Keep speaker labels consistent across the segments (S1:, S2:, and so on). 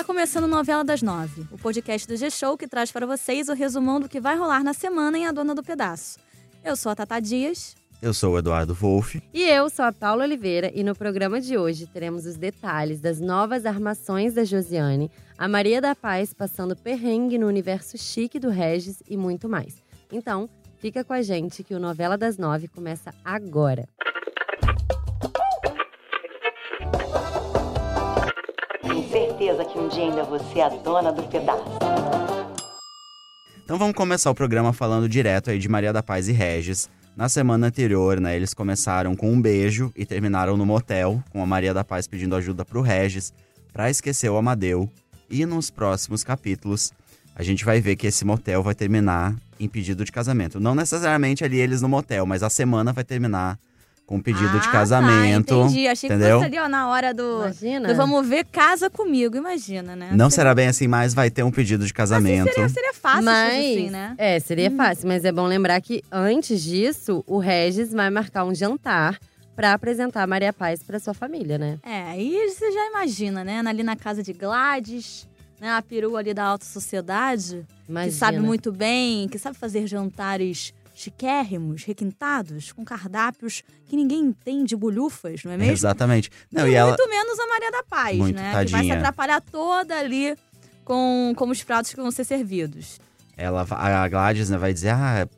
S1: Tá começando Novela das Nove, o podcast do G-Show que traz para vocês o resumão do que vai rolar na semana em A Dona do Pedaço. Eu sou a Tata Dias.
S2: Eu sou o Eduardo Wolff.
S3: E eu sou a Paula Oliveira e no programa de hoje teremos os detalhes das novas armações da Josiane, a Maria da Paz passando perrengue no universo chique do Regis e muito mais. Então, fica com a gente que o Novela das Nove começa agora.
S4: Certeza que um dia ainda você é a dona do pedaço.
S2: Então vamos começar o programa falando direto aí de Maria da Paz e Regis. Na semana anterior, né, eles começaram com um beijo e terminaram no motel, com a Maria da Paz pedindo ajuda pro Regis para esquecer o Amadeu. E nos próximos capítulos, a gente vai ver que esse motel vai terminar em pedido de casamento. Não necessariamente ali eles no motel, mas a semana vai terminar com um pedido de
S1: Ah,
S2: casamento.
S1: Tá, entendi. Achei
S2: entendeu?
S1: que fosse ali, ó, na hora do,
S3: Imagina.
S1: do vamos ver, casa comigo, imagina, né?
S2: Não será bem assim, mas vai ter um pedido de casamento.
S1: Seria, seria fácil
S3: mas,
S1: se fosse assim, né?
S3: É, seria fácil, mas é bom lembrar que antes disso, o Regis vai marcar um jantar para apresentar a Maria Paz para sua família, né?
S1: É, aí você já imagina, né? Ali na casa de Gladys, né? A perua ali da alta sociedade,
S3: Imagina.
S1: que sabe muito bem, que sabe fazer jantares chiquérrimos, requintados, com cardápios que ninguém entende, bolhufas, não é mesmo?
S2: Exatamente. Não,
S1: e
S2: e ela,
S1: muito menos a Maria da Paz,
S2: Muito
S1: né? Que vai se
S2: tadinha.
S1: atrapalhar toda ali com, com os pratos que vão ser servidos.
S2: ela, a Gladys né, vai dizer: ah,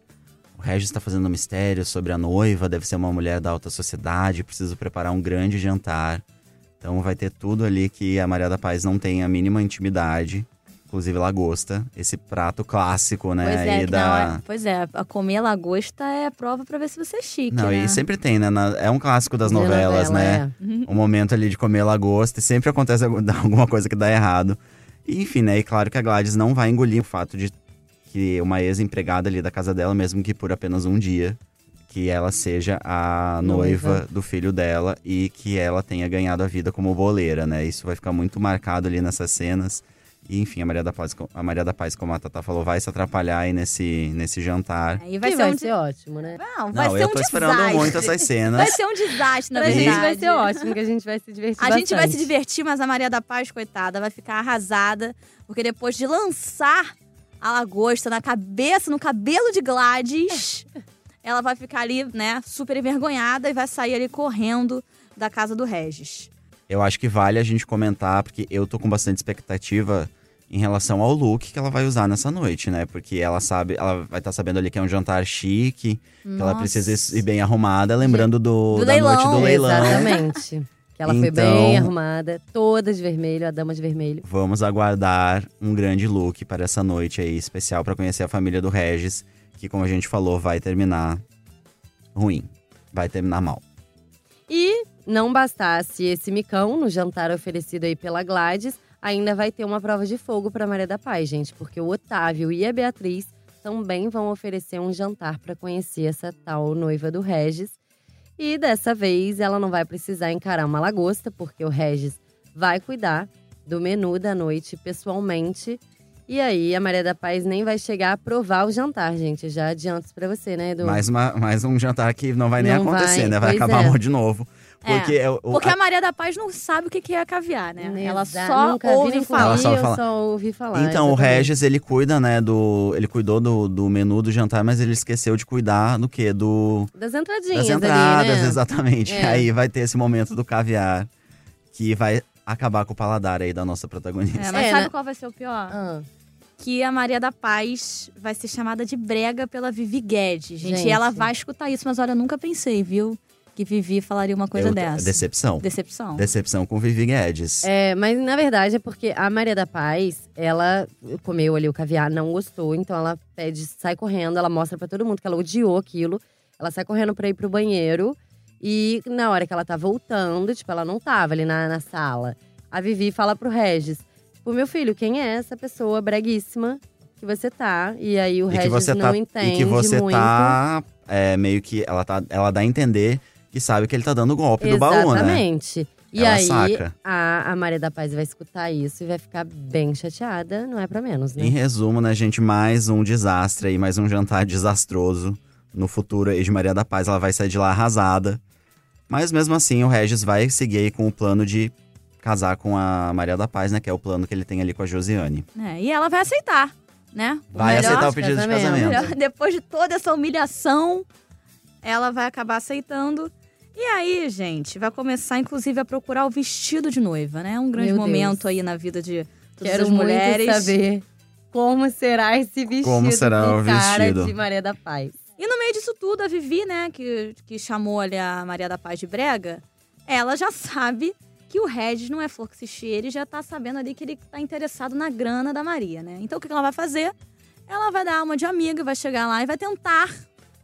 S2: o Regis está fazendo um mistério sobre a noiva, deve ser uma mulher da alta sociedade, preciso preparar um grande jantar. Então vai ter tudo ali que a Maria da Paz não tem a mínima intimidade. Inclusive lagosta, esse prato clássico, né?
S1: pois é,
S2: da...
S1: na hora- pois é, a comer lagosta é a prova pra ver se você é chique,
S2: Não,
S1: né?
S2: e sempre tem, né? na- É um clássico das novelas,
S3: novela,
S2: né?
S3: é.
S2: o momento ali de comer lagosta e sempre acontece algum- alguma coisa que dá errado. E, enfim, né? E claro que a Gladys não vai engolir o fato de que uma ex-empregada ali da casa dela, mesmo que por apenas um dia, que ela seja a noiva,
S3: Noiva.
S2: do filho dela e que ela tenha ganhado a vida como boleira, né? Isso vai ficar muito marcado ali nessas cenas. E, enfim, a Maria da Paz, a Maria da Paz, como a Tata falou, vai se atrapalhar aí nesse, nesse jantar.
S1: Aí vai
S3: que
S1: ser
S3: vai
S1: um
S3: ser
S1: de-
S3: ótimo, né?
S1: Não, vai
S2: não,
S1: ser
S2: eu
S1: um
S2: tô esperando
S1: desastre.
S2: muito essas
S1: Vai
S2: cenas.
S1: ser um desastre, na
S3: gente
S1: verdade.
S3: vai ser ótimo, que a gente vai se divertir
S1: A gente vai se
S3: bastante.
S1: divertir, mas a Maria da Paz, coitada, vai ficar arrasada. Porque depois de lançar a lagosta na cabeça, no cabelo de Gladys, ela vai ficar ali, né, super envergonhada e vai sair ali correndo da casa do Regis.
S2: Eu acho que vale a gente comentar, porque eu tô com bastante expectativa em relação ao look que ela vai usar nessa noite, né? Porque ela sabe, ela vai estar sabendo ali que é um jantar chique, que ela
S1: Nossa.
S2: precisa ir bem arrumada, lembrando do,
S1: Do
S2: da
S1: leilão.
S2: noite do leilão.
S3: Exatamente. Que ela foi
S2: Então-
S3: bem arrumada, toda de vermelho, a dama de vermelho.
S2: Vamos aguardar um grande look para essa noite aí, especial para conhecer a família do Regis, que como a gente falou, vai terminar ruim. Vai terminar mal.
S3: E não bastasse esse micão no jantar oferecido aí pela Gladys, ainda vai ter uma prova de fogo para Maria da Paz, gente, porque o Otávio e a Beatriz também vão oferecer um jantar para conhecer essa tal noiva do Regis. E dessa vez ela não vai precisar encarar uma lagosta, porque o Regis vai cuidar do menu da noite pessoalmente. E aí a Maria da Paz nem vai chegar a provar o jantar, gente. Já adianto isso pra você, né, Edu?
S2: Mais, uma, mais um jantar que não vai nem
S3: Não
S2: acontecer,
S3: vai,
S2: né? Vai acabar
S3: é.
S2: de novo.
S1: É,
S2: Porque, é o-
S1: Porque
S2: a-
S1: a Maria da Paz não sabe o que é caviar, né? Ela
S3: Exa-
S1: só
S3: nunca
S1: ouve falar.
S2: Ela só fala.
S3: Eu só ouvi falar.
S2: Então, o. Regis, ele cuida, né, do. Ele cuidou do, do menu do jantar, mas ele esqueceu de cuidar do quê? Do.
S3: Das entradinhas
S2: Das entradas,
S3: ali, né?
S2: exatamente.
S3: É.
S2: Aí vai ter esse momento do caviar que vai acabar com o paladar aí da nossa protagonista.
S1: É, mas
S3: É,
S1: sabe
S3: né?
S1: qual vai ser o pior?
S3: Ah,
S1: que a Maria da Paz vai ser chamada de brega pela Vivi Guedes, gente.
S3: Gente.
S1: E ela vai escutar isso, mas olha, eu nunca pensei, viu? Que Vivi falaria uma coisa
S2: Eu-
S1: dessa.
S2: Decepção.
S1: Decepção.
S2: Decepção com Vivi Guedes.
S3: é, mas na verdade é porque a Maria da Paz, ela comeu ali o caviar, não gostou, então ela pede, sai correndo, ela mostra pra todo mundo que ela odiou aquilo. Ela sai correndo pra ir pro banheiro. E na hora que ela tá voltando, tipo, ela não tava ali na, na sala. A Vivi fala pro Regis: Tipo, meu filho, quem é essa pessoa breguíssima que você tá? E aí o
S2: e que
S3: Regis
S2: você
S3: não
S2: tá,
S3: entende
S2: e que você
S3: muito.
S2: tá é, meio que ela tá ela dá a entender que sabe que ele tá dando o golpe do baú, né?
S3: Exatamente. E
S2: Ela
S3: aí,
S2: saca.
S3: a, a Maria da Paz vai escutar isso e vai ficar bem chateada, não é pra menos, né?
S2: Em resumo, né, gente, mais um desastre aí, mais um jantar desastroso no futuro aí de Maria da Paz. Ela vai sair de lá arrasada. Mas mesmo assim, o Regis vai seguir aí com o plano de casar com a Maria da Paz, né? Que é o plano que ele tem ali com a Josiane.
S1: É, e ela vai aceitar, né?
S2: Vai
S1: melhor-
S2: aceitar o pedido de
S3: casamento.
S2: casamento.
S1: melhor- Depois de toda essa humilhação, ela vai acabar aceitando. E aí, gente, vai começar, inclusive, a procurar o vestido de noiva, né? Um grande
S3: Meu
S1: momento
S3: Deus.
S1: aí na vida de todas
S3: Quero
S1: as mulheres.
S3: muito saber como será esse vestido
S2: Como será o
S3: cara
S2: vestido?
S3: de Maria da Paz.
S1: E no meio disso tudo, a Vivi, né, que, que chamou ali a Maria da Paz de brega, ela já sabe que o Regis não é flor que se cheire e já tá sabendo ali que ele tá interessado na grana da Maria, né? Então o que que ela vai fazer? Ela vai dar uma de amiga, vai chegar lá e vai tentar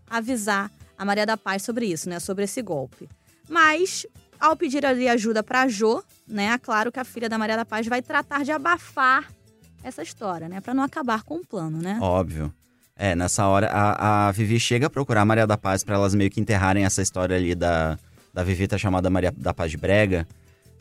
S1: avisar a Maria da Paz sobre isso, né? Sobre esse golpe. Mas, ao pedir ali ajuda pra Jo, né? É claro que a filha da Maria da Paz vai tratar de abafar essa história, né? Pra não acabar com o plano, né?
S2: Óbvio. É, nessa hora, a, a Vivi chega a procurar a Maria da Paz pra elas meio que enterrarem essa história ali da, da Vivi tá chamada Maria da Paz de Brega.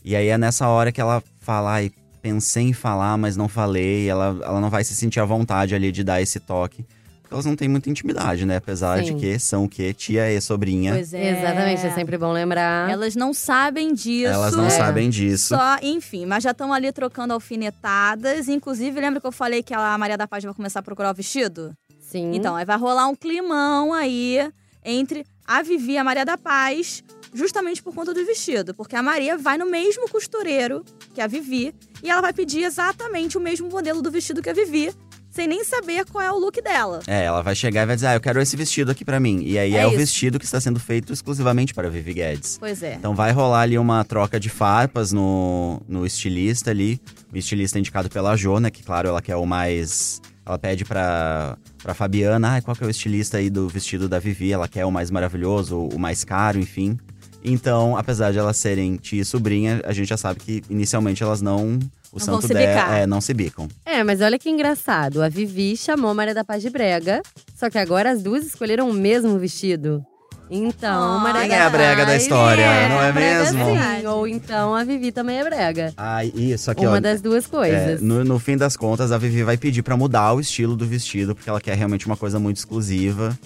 S2: E aí é nessa hora que ela fala, ai, pensei em falar, mas não falei. Ela, ela não vai se sentir à vontade ali de dar esse toque. Porque elas não têm muita intimidade, né? Apesar de
S3: Sim.
S2: que são o quê? Tia e sobrinha.
S1: Pois é.
S3: Exatamente, é sempre bom lembrar.
S1: Elas não sabem disso.
S2: Elas não
S3: É.
S2: sabem disso.
S1: Só, enfim, mas já estão ali trocando alfinetadas. Inclusive, lembra que eu falei que a Maria da Paz vai começar a procurar o vestido?
S3: Sim.
S1: Então, aí vai rolar um climão aí entre a Vivi e a Maria da Paz, justamente por conta do vestido. Porque a Maria vai no mesmo costureiro que a Vivi e ela vai pedir exatamente o mesmo modelo do vestido que a Vivi, sem nem saber qual é o look dela.
S2: É, ela vai chegar e vai dizer, ah, eu quero esse vestido aqui pra mim. E aí
S1: É
S2: é, o vestido que está sendo feito exclusivamente para a Vivi Guedes.
S1: Pois é.
S2: Então vai rolar ali uma troca de farpas no, no estilista ali. O estilista é indicado pela Jo, né? Que claro, ela quer o mais. Ela pede pra, pra Fabiana, ah, qual que é o estilista aí do vestido da Vivi? Ela quer o mais maravilhoso, o mais caro, enfim. Então, apesar de elas serem tia e sobrinha, a gente já sabe que inicialmente elas não. O
S1: Não vão
S2: santo
S1: se
S2: dela
S1: bicar.
S2: é, não se bicam.
S3: É, mas olha que engraçado. A Vivi chamou Maria da Paz de brega, só que agora as duas escolheram o mesmo vestido. Então,
S1: Ah,
S3: Maria
S2: Quem
S3: da
S2: é a brega da história, não é mesmo?
S3: sim, ou então a Vivi também é brega.
S2: Ah, isso aqui,
S3: Uma
S2: ó.
S3: das duas
S2: É,
S3: coisas.
S2: no, no fim das contas, a Vivi vai pedir pra mudar o estilo do vestido, porque ela quer realmente uma coisa muito exclusiva.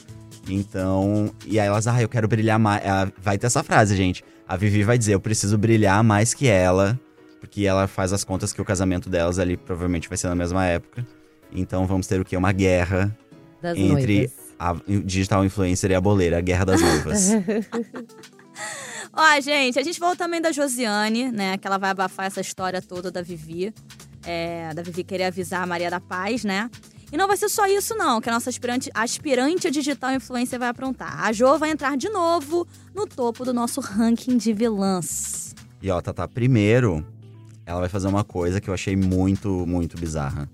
S2: Então, e aí elas, ah, eu quero brilhar mais. Vai ter essa frase, gente. A Vivi vai dizer, eu preciso brilhar mais que ela, porque ela faz as contas que o casamento delas ali provavelmente vai ser na mesma época. Então vamos ter o quê? Uma guerra
S3: das
S2: entre
S3: noivas.
S2: a digital influencer e a boleira, a guerra das noivas.
S1: Ó, gente, a gente falou também da Josiane, né? Que ela vai abafar essa história toda da Vivi. É, da Vivi querer avisar a Maria da Paz, né? E não vai ser só isso, não, que a nossa aspirante, aspirante a digital influencer vai aprontar. A Jo vai entrar de novo no topo do nosso ranking de vilãs.
S2: E ó, Tata, primeiro, ela vai fazer uma coisa que eu achei muito, muito bizarra.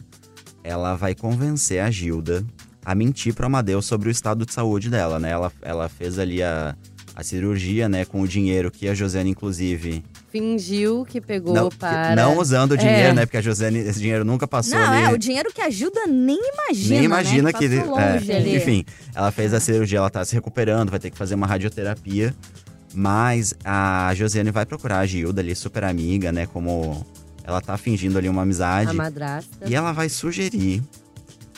S2: Ela vai convencer a Gilda a mentir pro Amadeus sobre o estado de saúde dela, né? Ela, ela fez ali a, a cirurgia, né, com o dinheiro que a Josiane, inclusive.
S3: Fingiu que pegou
S2: Não,
S3: para.
S2: não usando o dinheiro,
S3: É.
S2: né? Porque a Josiane, esse dinheiro nunca passou
S1: não,
S2: ali.
S1: é o dinheiro que ajuda nem imagina.
S2: Nem imagina
S1: né?
S2: que.
S1: passou
S2: é, enfim, ela fez a cirurgia, ela tá se recuperando, vai ter que fazer uma radioterapia. Mas a Josiane vai procurar a Gilda ali, super amiga, né? Como ela tá fingindo ali uma amizade.
S3: A madrasta.
S2: E ela vai sugerir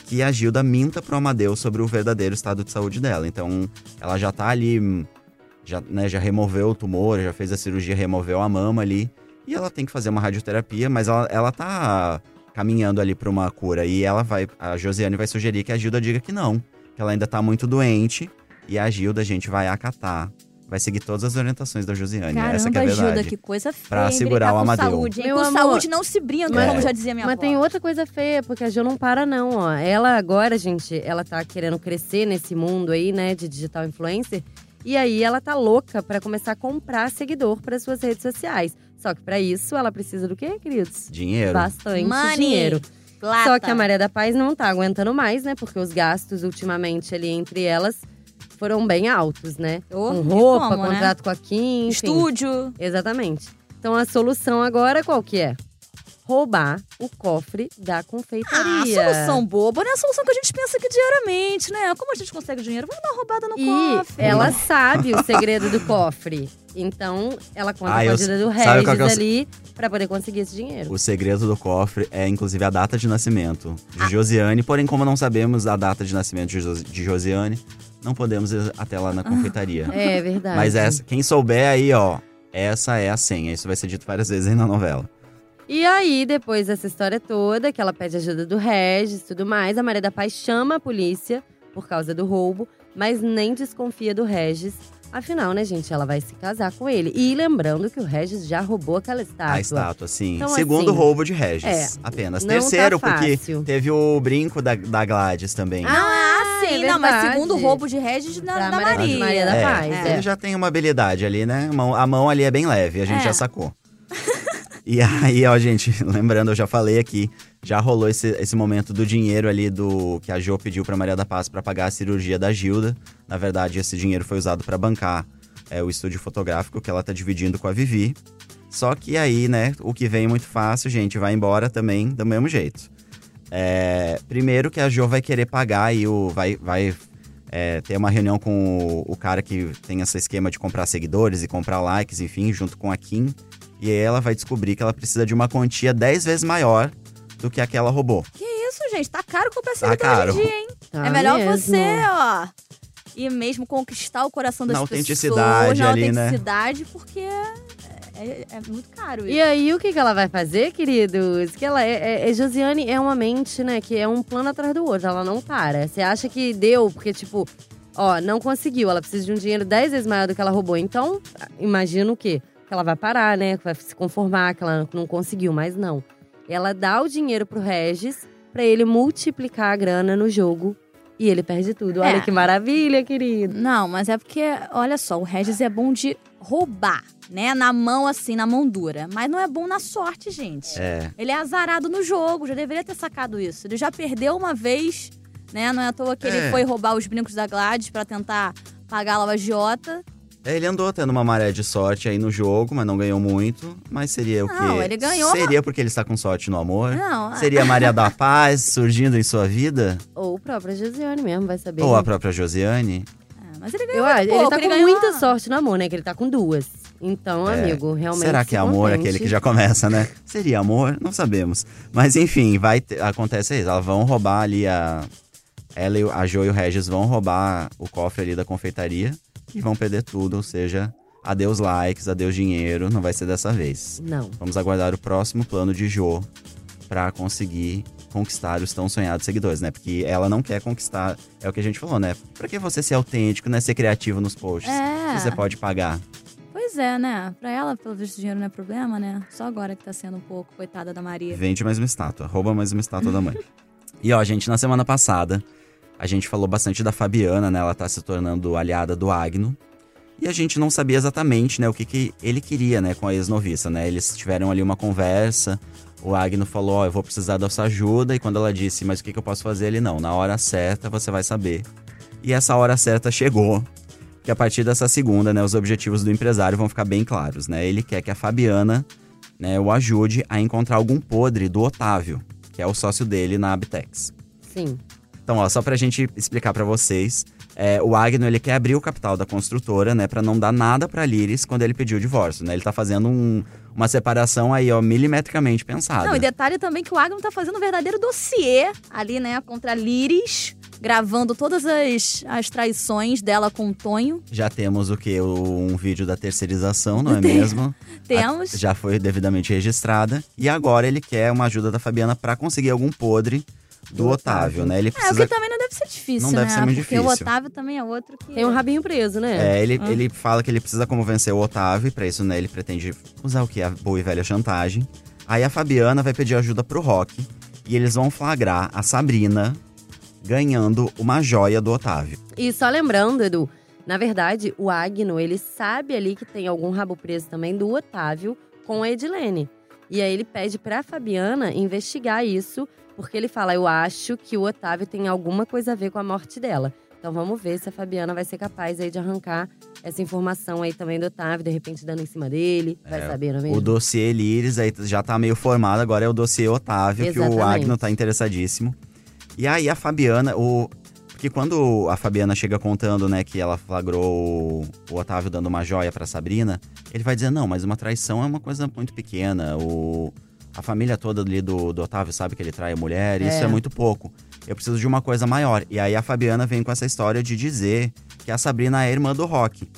S2: que a Gilda minta pro Amadeus sobre o verdadeiro estado de saúde dela. Então, ela já tá ali, já, né, já removeu o tumor, já fez a cirurgia, removeu a mama ali. E ela tem que fazer uma radioterapia, mas ela, ela tá caminhando ali pra uma cura. E ela vai, a Josiane vai sugerir que a Gilda diga que não, que ela ainda tá muito doente. E a Gilda, a gente, vai acatar. Vai seguir todas as orientações da Josiane.
S1: Caramba,
S2: Essa que é a verdade.
S1: ajuda, que coisa feia.
S2: Pra segurar o
S1: com
S2: Amadeu.
S1: saúde, hein?
S3: Meu
S1: com
S3: amor,
S1: saúde não se brinca,
S3: mas-
S1: como já dizia minha
S3: Mas
S1: avó.
S3: tem outra coisa feia, porque a Jo não para, não, ó. Ela agora, gente, ela tá querendo crescer nesse mundo aí, né, de digital influencer. E aí ela tá louca pra começar a comprar seguidor para suas redes sociais. Só que pra isso ela precisa do quê, queridos?
S2: Dinheiro.
S3: Bastante
S1: Money.
S3: dinheiro.
S1: Plata.
S3: Só que a Maria da Paz não tá aguentando mais, né? Porque os gastos ultimamente ali entre elas foram bem altos, né?
S1: Oh,
S3: com roupa,
S1: como, né?
S3: contrato com a Kim, enfim.
S1: Estúdio.
S3: Exatamente. Então a solução agora qual que é? Roubar o cofre da
S1: Ah,
S3: confeitaria.
S1: solução boba, não é a solução que a gente pensa aqui diariamente, né? Como a gente consegue dinheiro? Vamos dar uma roubada no
S3: E
S1: cofre.
S3: ela sabe o segredo do cofre. Então, ela conta
S2: Ah,
S3: com a ajuda do Regis
S2: que é o
S3: ali pra poder conseguir esse dinheiro.
S2: O segredo do cofre é, inclusive, a data de nascimento
S1: Ah.
S2: de Josiane. Porém, como não sabemos a data de nascimento de, Jos- de Josiane, não podemos ir até lá na confeitaria.
S3: É verdade.
S2: Mas essa, quem souber aí, ó, essa é a senha. Isso vai ser dito várias vezes aí na novela.
S3: E aí, depois dessa história toda, que ela pede ajuda do Regis e tudo mais, a Maria da Paz chama a polícia por causa do roubo, mas nem desconfia do Regis. Afinal, né, gente, ela vai se casar com ele. E lembrando que o Regis já roubou aquela estátua.
S2: A estátua, sim.
S3: Então,
S2: Segundo
S3: assim,
S2: roubo de Regis,
S3: é,
S2: apenas.
S3: não
S2: Terceiro,
S3: tá
S2: porque teve o brinco da, da Gladys também.
S1: Ah,
S3: é
S1: sim, não, mas segundo roubo de Regis da,
S3: Da
S1: da
S3: Maria-
S1: Maria.
S3: Maria da
S2: É,
S3: Paz,
S1: é.
S2: Ele já tem uma habilidade ali, né? A mão, a mão ali é bem leve, a gente
S1: É.
S2: já sacou. e aí, ó, gente, lembrando, eu já falei aqui, já rolou esse, esse momento do dinheiro ali do que a Jo pediu pra Maria da Paz pra pagar a cirurgia da Gilda. Na verdade, esse dinheiro foi usado pra bancar é, o estúdio fotográfico que ela tá dividindo com a Vivi. Só que aí, né, o que vem muito fácil, gente, vai embora também do mesmo jeito. É, primeiro que a Jo vai querer pagar aí o. Vai, vai é, ter uma reunião com o, o cara que tem esse esquema de comprar seguidores e comprar likes, enfim, junto com a Kim. E aí ela vai descobrir que ela precisa de uma quantia 10 vezes maior do que aquela roubou.
S1: Que isso, gente? Tá caro comprar
S2: Tá
S1: seguidor
S2: caro.
S1: hoje em dia, hein?
S3: Tá
S1: é melhor
S3: mesmo.
S1: você, ó. E mesmo conquistar o coração das
S2: Na
S1: pessoas.
S2: autenticidade
S1: na
S2: ali, né?
S1: autenticidade, porque é, é- muito caro isso.
S3: E aí, o que, que ela vai fazer, queridos? Que ela é, é, é- Josiane é uma mente, né? Que é um plano atrás do outro. Ela não para. Você acha que deu, porque, tipo, ó, não conseguiu. Ela precisa de um dinheiro 10 vezes maior do que ela roubou. Então, imagina o quê? Que ela vai parar, né? Que vai se conformar, que ela não conseguiu, mas não. Ela dá o dinheiro pro Regis pra ele multiplicar a grana no jogo. E ele perde tudo. Olha
S1: É.
S3: que maravilha, querido.
S1: Não, mas é porque, olha só, o Regis é bom de roubar, né? Na mão, assim, na mão dura. Mas não é bom na sorte, gente.
S2: É.
S1: Ele é azarado no jogo, já deveria ter sacado isso. Ele já perdeu uma vez, né? Não é à toa que
S2: É.
S1: ele foi roubar os brincos da Gladys pra tentar pagar lá o agiota.
S2: É, Ele andou tendo uma maré de sorte aí no jogo, mas não ganhou muito. Mas seria o quê?
S1: Não, ele ganhou
S2: Seria porque ele está com sorte no amor?
S1: Não,
S2: Seria Maria da Paz surgindo em sua vida?
S3: Ou a própria Josiane mesmo, vai saber.
S2: Ou
S3: né?
S2: a própria Josiane?
S1: ah, mas ele ganhou
S3: Eu
S1: muito
S3: acho, ele
S1: pouco,
S3: tá com
S1: ganhou
S3: muita sorte no amor, né? Que ele tá com duas. Então,
S2: É.
S3: amigo, realmente.
S2: Será que
S3: se
S2: é amor
S3: contente.
S2: aquele que já começa, né? Seria amor? Não sabemos. Mas enfim, vai ter- acontece isso. Elas vão roubar ali a. Ela e a Jo e o Regis vão roubar o cofre ali da confeitaria e vão perder tudo. Ou seja, adeus likes, adeus dinheiro. Não vai ser dessa vez.
S3: Não.
S2: Vamos aguardar o próximo plano de Jo pra conseguir conquistar os tão sonhados seguidores, né? Porque ela não quer conquistar. É o que a gente falou, né? Pra que você ser autêntico, né? Ser criativo nos posts?
S1: É.
S2: Você pode pagar.
S1: Pois é, né? Pra ela, pelo visto, dinheiro não é problema, né? Só agora que tá sendo um pouco, coitada da Maria.
S2: Vende mais uma estátua, rouba mais uma estátua da mãe. E ó, gente, na semana passada, a gente falou bastante da Fabiana, né? Ela tá se tornando aliada do Agno. E a gente não sabia exatamente, né, o que, que ele queria, né, com a ex-noviça, né? Eles tiveram ali uma conversa. O Agno falou, ó, eu vou precisar da sua ajuda. E quando ela disse, mas o que, que eu posso fazer? Ele, não, na hora certa você vai saber. E essa hora certa chegou. Que a partir dessa segunda, né, os objetivos do empresário vão ficar bem claros, né? Ele quer que a Fabiana, né, o ajude a encontrar algum podre do Otávio, que é o sócio dele na Abtex.
S3: Sim.
S2: Então, ó, só pra gente explicar pra vocês, é, o Agno ele quer abrir o capital da construtora, né, Pra não dar nada pra Liris quando ele pediu o divórcio, né? Ele tá fazendo um- uma separação aí, ó, milimetricamente pensada.
S1: Não, e detalhe também que o Agno tá fazendo um verdadeiro dossiê ali, né, contra Liris, gravando todas as, as traições dela com o Tonho.
S2: Já temos o que? Um vídeo da terceirização, não é mesmo?
S1: Temos.
S2: A- já foi devidamente registrada. E agora ele quer uma ajuda da Fabiana pra conseguir algum podre do, Otávio, né? Ele
S1: É, o
S2: precisa
S1: que também não deve ser difícil,
S2: Não
S1: né?
S2: deve ser muito
S1: Porque o
S2: difícil.
S1: Otávio também é outro que...
S3: Tem um rabinho preso, né?
S2: É, ele,
S1: Ah.
S2: ele fala que ele precisa convencer o Otávio, e pra isso, né, ele pretende usar o que? A boa e velha chantagem. Aí a Fabiana vai pedir ajuda pro Rock, e eles vão flagrar a Sabrina ganhando uma joia do Otávio.
S3: E só lembrando, Edu, na verdade, o Agno, ele sabe ali que tem algum rabo preso também do Otávio com a Edilene. E aí ele pede pra Fabiana investigar isso, porque ele fala: Eu acho que o Otávio tem alguma coisa a ver com a morte dela. Então vamos ver se a Fabiana vai ser capaz aí de arrancar essa informação aí também do Otávio, de repente dando em cima dele. Vai
S2: É,
S3: saber, não é mesmo?
S2: O dossiê Liris aí já tá meio formado, agora é o dossiê Otávio, que o
S3: Exatamente.
S2: Agno tá interessadíssimo. E aí a Fabiana, o. Porque quando a Fabiana chega contando, né, que ela flagrou o, o Otávio dando uma joia pra Sabrina, ele vai dizer, não, mas uma traição é uma coisa muito pequena. O, a família toda ali do, do Otávio sabe que ele trai a mulher, isso
S3: É.
S2: é muito pouco. Eu preciso de uma coisa maior. E aí a Fabiana vem com essa história de dizer que a Sabrina é irmã do Rock.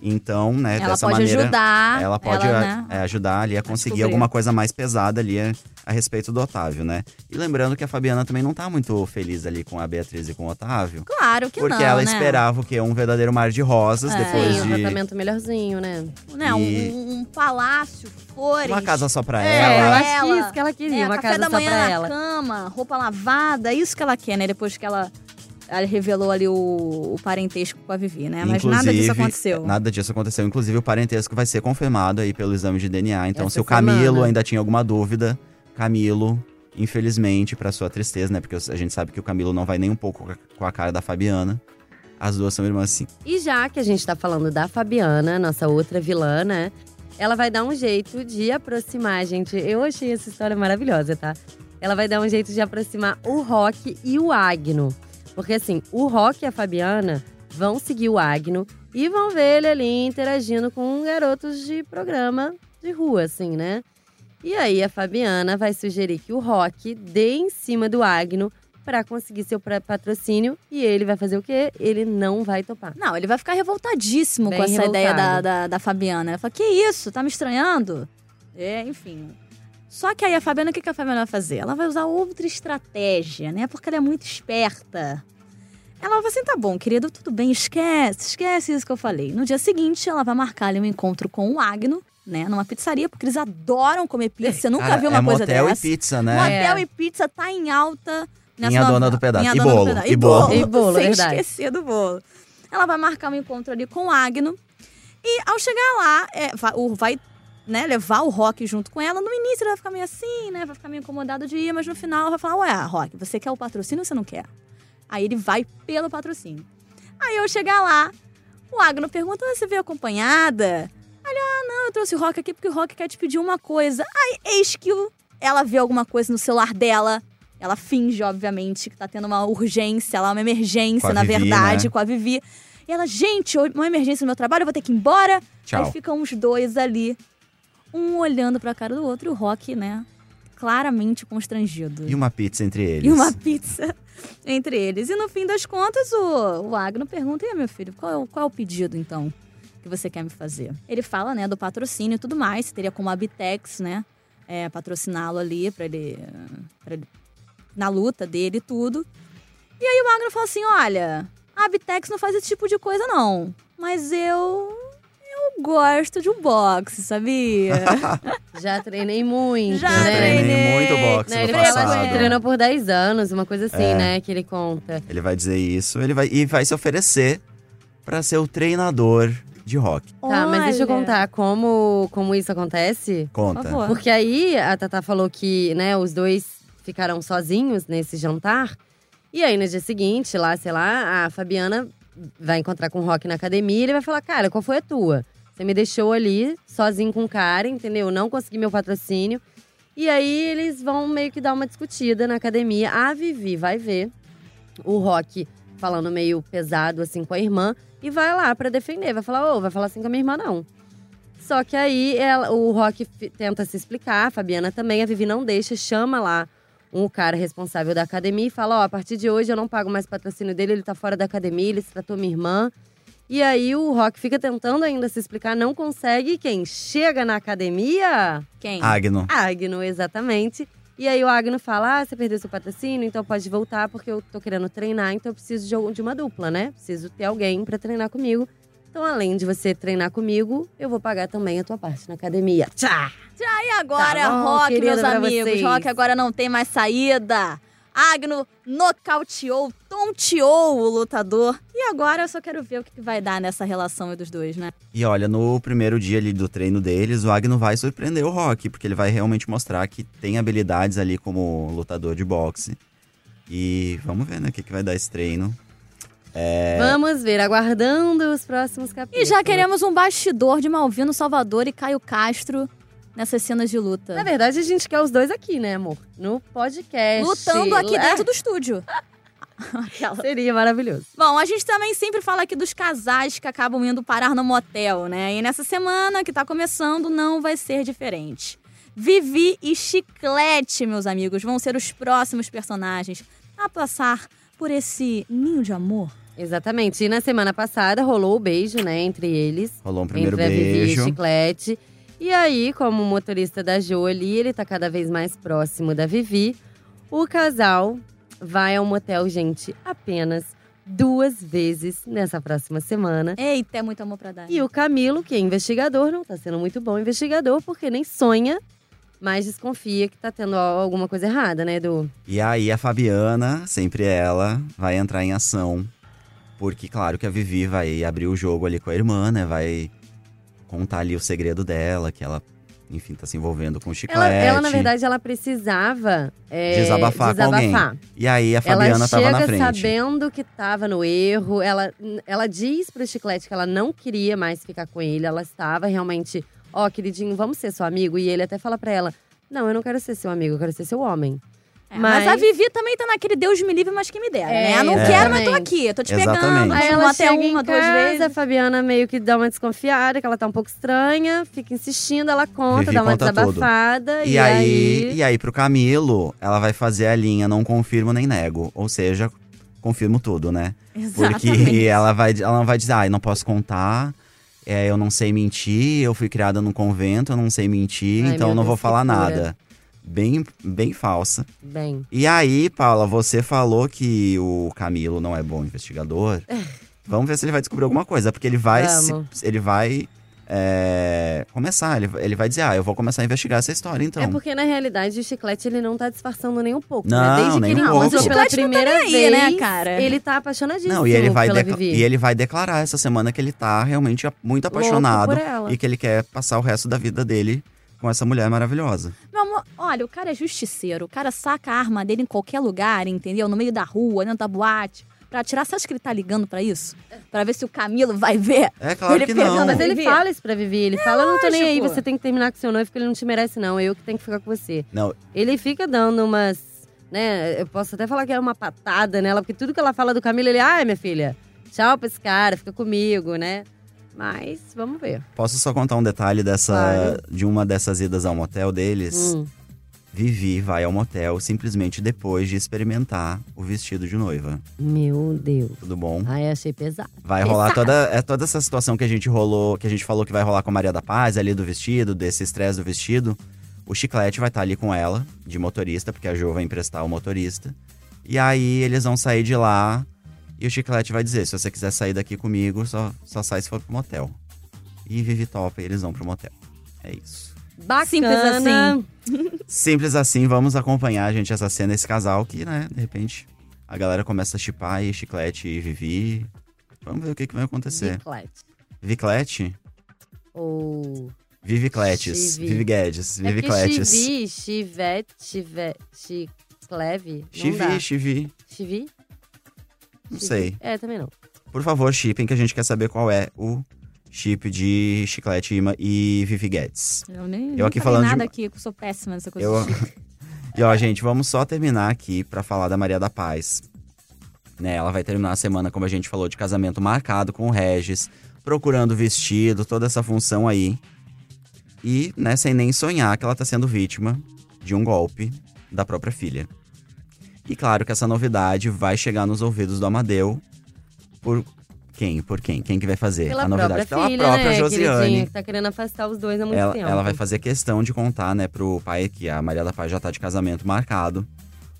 S2: Então, né,
S1: Ela
S2: dessa
S1: pode
S2: maneira,
S1: ajudar.
S2: ela pode
S1: né?
S2: é, ajudar ali a conseguir
S1: descobrir.
S2: alguma coisa mais pesada ali a, a respeito do Otávio, né? E lembrando que a Fabiana também não tá muito feliz ali com a Beatriz e com o Otávio.
S1: Claro que
S2: porque
S1: não,
S2: ela
S1: né?
S2: esperava o quê? Um verdadeiro mar de rosas
S1: É.
S2: depois
S3: Sim, um
S2: de
S3: tratamento melhorzinho, né?
S1: Né, um-
S2: E-
S1: um, palácio, flores.
S2: uma casa só pra
S1: É,
S3: eu
S2: ela.
S3: acho que
S1: ela.
S3: isso que ela queria,
S1: É,
S3: uma
S1: café
S3: casa
S1: da
S3: só
S1: manhã
S3: pra
S1: na
S3: ela.
S1: cama, roupa lavada, isso que ela quer, né? Depois que ela, ela revelou ali o, o parentesco com a Vivi, né? Mas nada disso
S2: Inclusive,
S1: aconteceu.
S2: Nada disso aconteceu. Inclusive, o parentesco vai ser confirmado aí pelo exame de DNA. Então,
S3: Essa
S2: se o Camilo
S3: semana.
S2: ainda tinha alguma dúvida, Camilo, infelizmente, pra sua tristeza, né? Porque a gente sabe que o Camilo não vai nem um pouco com a- com a cara da Fabiana. As duas são irmãs, sim.
S3: E já que a gente tá falando da Fabiana, nossa outra vilã, né? Ela vai dar um jeito de aproximar, gente. Eu achei essa história maravilhosa, tá? Ela vai dar um jeito de aproximar o Rock e o Agno. Porque assim, o Rock e a Fabiana vão seguir o Agno e vão ver ele ali interagindo com garotos de programa de rua, assim, né? E aí a Fabiana vai sugerir que o Rock dê em cima do Agno pra conseguir seu patrocínio e ele vai fazer o quê? Ele não vai topar.
S1: Não, ele vai ficar revoltadíssimo
S3: Bem
S1: com essa ideia da,
S3: revoltado.
S1: da, da Fabiana. Ela fala, que isso? Tá me estranhando? É, enfim. Só que aí a Fabiana, o que, a Fabiana vai fazer? Ela vai usar outra estratégia, né? Porque ela é muito esperta. Ela vai assim, tá bom, querido, tudo bem, esquece, esquece isso que eu falei. No dia seguinte, ela vai marcar ali um encontro com o Agno, né? Numa pizzaria, porque eles adoram comer pizza. Eu nunca
S2: Cara,
S1: vi uma
S2: é
S1: coisa
S2: motel
S1: dessa.
S2: e pizza, né?
S1: Motel
S3: É.
S1: e pizza tá em alta. nessa
S2: Minha
S1: nova-
S2: dona do pedaço.
S1: Minha
S2: E
S1: dona do
S2: bolo,
S1: pedaço.
S2: e bolo.
S3: E bolo,
S1: Sem
S3: verdade.
S1: esquecer do bolo. Ela vai marcar um encontro ali com o Agno. E ao chegar lá, é, vai, o- vai né, levar o Rock junto com ela. No início ele vai ficar meio assim, né? Vai ficar meio incomodado de ir, mas no final ela vai falar: Ué, Rock, você quer o patrocínio ou você não quer? Aí ele vai pelo patrocínio. Aí eu chegar lá, o Agno pergunta: "Ah, Você veio acompanhada? Aí ele, ah, não, eu trouxe o Rock aqui porque o Rock quer te pedir uma coisa. Aí, eis que ela vê alguma coisa no celular dela. Ela finge, obviamente, que tá tendo uma urgência lá, uma emergência, na
S2: Vivi,
S1: verdade,
S2: né?
S1: com a Vivi. E ela, gente, uma emergência no meu trabalho, eu vou ter que ir embora.
S2: Tchau.
S1: Aí ficam os dois ali, um olhando pra cara do outro, e o Rock, né, claramente constrangido.
S2: E uma pizza entre eles.
S1: E uma pizza entre eles. E no fim das contas, o, o Agno pergunta: e aí, meu filho, qual é, o, qual é o pedido, então, que você quer me fazer? Ele fala, né, do patrocínio e tudo mais. Se teria como a Bitex, né, é, patrociná-lo ali pra ele, pra ele. na luta dele e tudo. E aí o Agno fala assim: olha, a Bitex não faz esse tipo de coisa, não. Mas eu. Eu gosto de um boxe, sabia?
S3: Já treinei muito,
S1: Já
S3: né?
S1: treinei.
S2: muito boxe
S3: Né,
S2: no
S3: ele fala que treinou por 10 anos, uma coisa assim,
S2: É.
S3: né? Que ele conta.
S2: Ele vai dizer isso, ele vai e vai se oferecer pra ser o treinador de rock.
S3: Tá, mas deixa eu
S1: Olha.
S3: contar como, como isso acontece.
S2: Conta.
S1: Por favor.
S3: Porque aí a Tata falou que, né, os dois ficaram sozinhos nesse jantar. E aí, no dia seguinte, lá, sei lá, a Fabiana vai encontrar com o Rock na academia e ele vai falar: Cara, qual foi a tua? Você me deixou ali, sozinho com o cara, entendeu? Não consegui meu patrocínio. E aí eles vão meio que dar uma discutida na academia. A Vivi vai ver o Rock falando meio pesado assim com a irmã e vai lá pra defender. Vai falar: Ô, vai falar assim com a minha irmã, não. Só que aí ela- o Rock tenta se explicar, a Fabiana também, a Vivi não deixa, chama lá um cara responsável da academia e fala: Ó, a partir de hoje eu não pago mais patrocínio dele, ele tá fora da academia, ele se tratou minha irmã. E aí o Rock fica tentando ainda se explicar, não consegue. Quem chega na academia?
S1: Quem?
S2: Agno.
S3: Agno, exatamente. E aí o Agno fala: Ah, você perdeu seu patrocínio, então pode voltar, porque eu tô querendo treinar, então eu preciso de, de uma dupla, né? Preciso ter alguém pra treinar comigo. Então, além de você treinar comigo, eu vou pagar também a tua parte na academia. Tchá!
S1: E agora,
S3: Tá bom,
S1: Rock, meus amigos.
S3: vocês.
S1: Rock agora não tem mais saída. Agno nocauteou, tonteou o lutador. E agora eu só quero ver o que que vai dar nessa relação dos dois, né?
S2: E olha, no primeiro dia ali do treino deles, o Agno vai surpreender o Rock, porque ele vai realmente mostrar que tem habilidades ali como lutador de boxe. E vamos ver, né, o que, que vai dar esse treino.
S3: Vamos ver, aguardando os próximos
S1: E
S3: capítulos.
S1: já queremos um bastidor de Malvino Salvador e Caio Castro nessas cenas de luta.
S3: Na verdade, a gente quer os dois aqui, né, amor? No podcast.
S1: Lutando aqui
S3: É,
S1: dentro do estúdio.
S3: Seria maravilhoso.
S1: Bom, a gente também sempre fala aqui dos casais que acabam indo parar no motel, né? E nessa semana que tá começando, não vai ser diferente. Vivi e Chiclete, meus amigos, vão ser os próximos personagens a passar por esse ninho de amor.
S3: Exatamente. E na semana passada rolou o beijo, né, entre eles.
S2: Rolou um primeiro
S3: entre a Vivi e
S2: beijo.
S3: Chiclete. E aí, como o motorista da Jo ali, ele tá cada vez mais próximo da Vivi. O casal vai ao motel, gente, apenas duas vezes nessa próxima semana.
S1: Eita, é muito amor pra dar.
S3: E o Camilo, que é investigador, não tá sendo muito bom investigador, porque nem sonha, mas desconfia que tá tendo alguma coisa errada, né, Edu?
S2: E aí a Fabiana, sempre ela, vai entrar em ação. Porque, claro, que a Vivi vai abrir o jogo ali com a irmã, né? Vai contar ali o segredo dela, que ela, enfim, tá se envolvendo com o chiclete.
S3: Ela, ela, na verdade, ela precisava é,
S2: Desabafar com alguém.
S3: desabafar.
S2: E aí a Fabiana
S3: ela
S2: tava na
S3: chega
S2: frente.
S3: sabendo que tava no erro. Ela, ela diz pro Chiclete que ela não queria mais ficar com ele. Ela estava realmente, ó, queridinho, vamos ser seu amigo. E ele até fala pra ela: Não, eu não quero ser seu amigo, eu quero ser seu homem.
S1: É, mas...
S3: mas-
S1: a Vivi também tá naquele Deus me livre, mas que me dera,
S3: É,
S1: né? Eu não
S2: É.
S1: quero, mas tô aqui. Eu tô te
S2: Exatamente.
S1: pegando.
S3: Aí
S1: Aí
S3: ela
S1: até
S3: chega
S1: uma,
S3: em
S1: duas
S3: casa, a
S1: vezes.
S3: Fabiana meio que dá uma desconfiada, que ela tá um pouco estranha, fica insistindo, ela conta,
S2: Vivi
S3: dá uma
S2: conta
S3: desabafada.
S2: E, aí, e aí, pro Camilo, ela vai fazer a linha não confirmo nem nego. Ou seja, confirmo tudo, né? Porque
S1: Exatamente.
S2: ela, vai, ela não vai dizer, ai, não posso contar, é, eu não sei mentir, eu fui criada num convento, eu não sei mentir,
S3: Ai,
S2: então eu não vou falar nada. Bem, bem falsa.
S3: Bem,
S2: E aí, Paula, você falou que o Camilo não é bom investigador. Vamos ver se ele vai descobrir alguma coisa, porque ele vai, se- ele vai é, começar, ele, ele vai dizer, ah, eu vou começar a investigar essa história, então.
S3: É porque, na realidade, o chiclete ele não tá disfarçando nem um pouco,
S2: Não,
S3: né? Desde
S2: nem
S3: que ele
S2: um pouco.
S3: pela
S1: tá
S3: primeira
S1: nem aí,
S3: vez,
S1: né, cara?
S3: ele tá apaixonadíssimo
S2: Não, e ele, vai
S3: pela
S2: deca-
S3: Vivi.
S2: e ele vai declarar essa semana que ele tá realmente muito apaixonado e que ele quer passar o resto da vida dele com essa mulher maravilhosa.
S1: Meu amor, olha, o cara é justiceiro. O cara saca a arma dele em qualquer lugar, entendeu? No meio da rua, dentro da boate. Pra atirar, você acha que ele tá ligando pra isso? Pra ver se o Camilo vai ver?
S2: É claro
S1: Ele
S2: que não.
S3: Mas ele
S1: Vivi?
S3: fala isso pra Vivi. Ele fala, não tô nem aí, você tem que terminar com seu noivo, porque ele não te merece, não. Eu que tenho que ficar com você.
S2: Não,
S3: Ele fica dando umas. Né, eu posso até falar que é uma patada nela, porque tudo que ela fala do Camilo, ele, ai, minha filha, tchau pra esse cara, fica comigo, né? Mas vamos ver.
S2: posso só contar um detalhe dessa
S3: Claro.
S2: de uma dessas idas ao motel deles?
S3: Hum.
S2: Vivi vai ao motel simplesmente depois de experimentar o vestido de noiva.
S3: Meu Deus.
S2: Tudo bom?
S3: Ai, achei pesado.
S2: Vai rolar toda, é toda essa situação que a gente rolou, que a gente falou que vai rolar com a Maria da Paz, ali do vestido, desse estresse do vestido. O Chiclete vai estar ali com ela, de motorista, porque a Jo vai emprestar o motorista. E aí eles vão sair de lá e o Chiclete vai dizer: se você quiser sair daqui comigo, só, só sai se for pro motel. E Vivi topa e eles vão pro motel. É isso.
S3: Bacana.
S1: Simples assim.
S2: Simples assim, vamos acompanhar, gente, essa cena, esse casal que, né, de repente, a galera começa a chipar aí Chiclete e Vivi. Vamos ver o que, que vai acontecer.
S3: Chiclete.
S2: Viclete?
S3: Ou.
S2: Vivi Cletes.
S3: Chivi.
S2: Vivi Guedes.
S3: É
S2: Vivi
S3: porque
S2: Cletes.
S3: Chivi, Chivete, Chivete, Chicleve.
S2: Chivi, Chivi.
S3: Chivi?
S2: Não sei.
S3: É, também não.
S2: Por favor, chipem que a gente quer saber qual é o chip de Chiclete Ima e Vivi Guedes.
S1: Eu nem
S2: Eu aqui falando de-
S1: nada aqui, que eu sou péssima nessa coisa.
S2: Eu...
S1: de chip.
S2: e ó, gente, vamos só terminar aqui pra falar da Maria da Paz. Né, ela vai terminar a semana, como a gente falou, de casamento marcado com o Regis, procurando vestido, toda essa função aí. E, né, sem nem sonhar que ela tá sendo vítima de um golpe da própria filha. E claro que essa novidade vai chegar nos ouvidos do Amadeu por quem? Por quem? Quem que vai fazer
S3: Pela
S2: a novidade?
S3: própria filha,
S2: Pela própria
S3: né?
S2: Josiane.
S3: Que tá querendo afastar os dois há muito
S2: Ela,
S3: tempo.
S2: ela vai fazer questão de contar, né, pro pai que a Maria da Paz já tá de casamento marcado.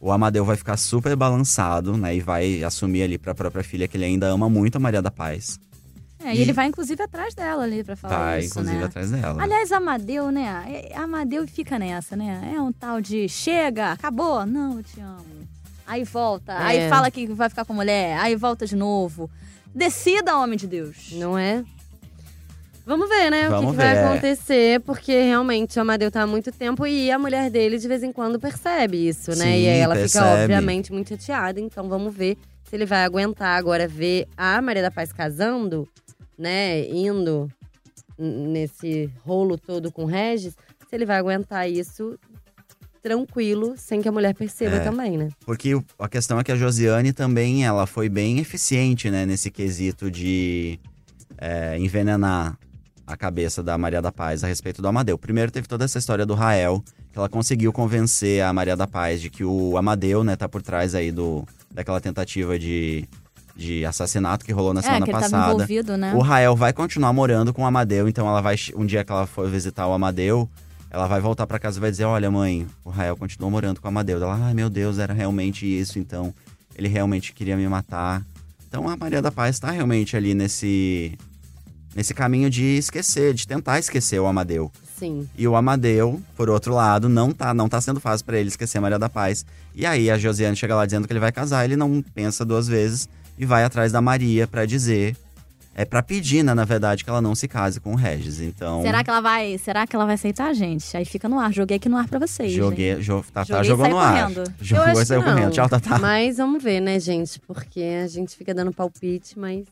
S2: O Amadeu vai ficar super balançado, né, e vai assumir ali pra própria filha que ele ainda ama muito a Maria da Paz.
S1: É, e ele vai, inclusive, atrás dela ali pra falar
S2: vai,
S1: isso,
S2: inclusive,
S1: né?
S2: atrás dela.
S1: Aliás, Amadeu, né? É- Amadeu fica nessa, né? É um tal de chega, acabou, não, eu te amo. Aí volta,
S3: É.
S1: aí fala que vai ficar com mulher, aí volta de novo. Decida, homem de Deus.
S3: Não é? Vamos ver, né? o que,
S2: Vamos
S3: que vai acontecer, porque realmente o Amadeu tá há muito tempo e a mulher dele de vez em quando percebe isso, né?
S2: Sim,
S3: e aí ela fica,
S2: percebe.
S3: obviamente, muito chateada. Então vamos ver se ele vai aguentar agora ver a Maria da Paz casando, né? Indo nesse rolo todo com o Regis, se ele vai aguentar isso tranquilo, sem que a mulher perceba
S2: É.
S3: também, né?
S2: Porque a questão é que a Josiane também, ela foi bem eficiente, né, nesse quesito de é, envenenar a cabeça da Maria da Paz a respeito do Amadeu. Primeiro teve toda essa história do Rael, que ela conseguiu convencer a Maria da Paz de que o Amadeu, né, tá por trás aí do, daquela tentativa de, de assassinato que rolou na
S1: É,
S2: semana
S1: que ele tava
S2: passada.
S1: envolvido, né?
S2: O Rael vai continuar morando com o Amadeu, então ela vai. Um dia que ela for visitar o Amadeu, ela vai voltar pra casa e vai dizer: Olha, mãe, o Rael continuou morando com o Amadeu. Ela, ai meu Deus, era realmente isso, então ele realmente queria me matar. Então a Maria da Paz tá realmente ali nesse. Nesse caminho de esquecer, de tentar esquecer o Amadeu.
S3: Sim.
S2: E o Amadeu, por outro lado, não tá, não tá sendo fácil pra ele esquecer a Maria da Paz. E aí a Josiane chega lá dizendo que ele vai casar, ele não pensa duas vezes e vai atrás da Maria pra dizer, é pra pedir, né, na verdade, que ela não se case com o Regis. Então,
S1: Será que ela vai, será que ela vai aceitar, gente? Aí fica no ar. Joguei aqui no ar pra vocês.
S2: joguei, jo, Tatá
S1: Joguei e
S2: jogou no ar.
S1: correndo.
S3: Eu
S2: Jogou e
S3: que
S2: saiu
S3: não.
S2: correndo. Tchau, Tatá.
S3: Mas vamos ver, né, gente? Porque a gente fica dando palpite, mas.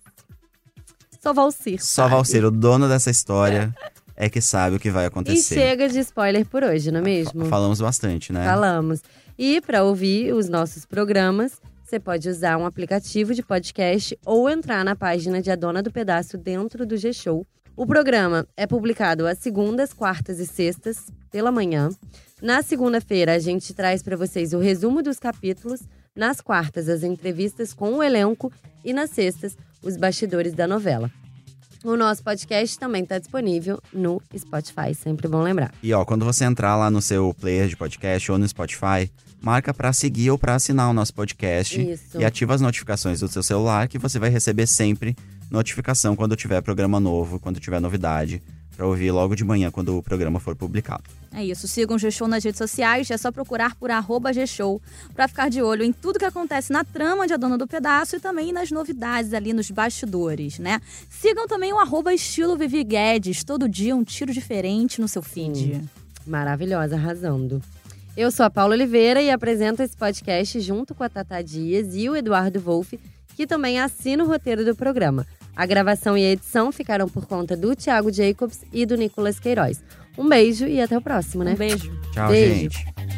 S3: Só Valcir.
S2: Só. Valcir, o dono dessa história, é que sabe o que vai
S3: E
S2: acontecer.
S3: chega de spoiler por hoje, não é mesmo?
S2: Falamos bastante, né?
S3: Falamos. E para ouvir os nossos programas, você pode usar um aplicativo de podcast ou entrar na página de A Dona do Pedaço dentro do G-Show. O programa é publicado às segundas, quartas e sextas, pela manhã. Na segunda-feira, a gente traz para vocês o resumo dos capítulos. Nas quartas, as entrevistas com o elenco. E nas sextas, os bastidores da novela. O nosso podcast também está disponível no Spotify, sempre bom lembrar.
S2: E ó, quando você entrar lá no seu player de podcast ou no Spotify, marca pra seguir ou pra assinar o nosso podcast
S3: Isso.
S2: e ativa as notificações do seu celular que você vai receber sempre notificação quando tiver programa novo, quando tiver novidade, pra ouvir logo de manhã quando o programa for publicado.
S1: É isso. Sigam o G-Show nas redes sociais. É só procurar por arroba G-Show pra ficar de olho em tudo que acontece na trama de A Dona do Pedaço e também nas novidades ali nos bastidores, né? Sigam também o arroba estilo Vivi Guedes. Todo dia um tiro diferente no seu feed.
S3: Maravilhosa, arrasando. Eu sou a Paula Oliveira e apresento esse podcast junto com a Tata Dias e o Eduardo Wolff, que também assina o roteiro do programa. A gravação e a edição ficaram por conta do Thiago Jacobs e do Nicolas Queiroz. Um beijo e até o próximo, né?
S1: Um beijo.
S2: Tchau,
S3: Beijo.
S2: gente.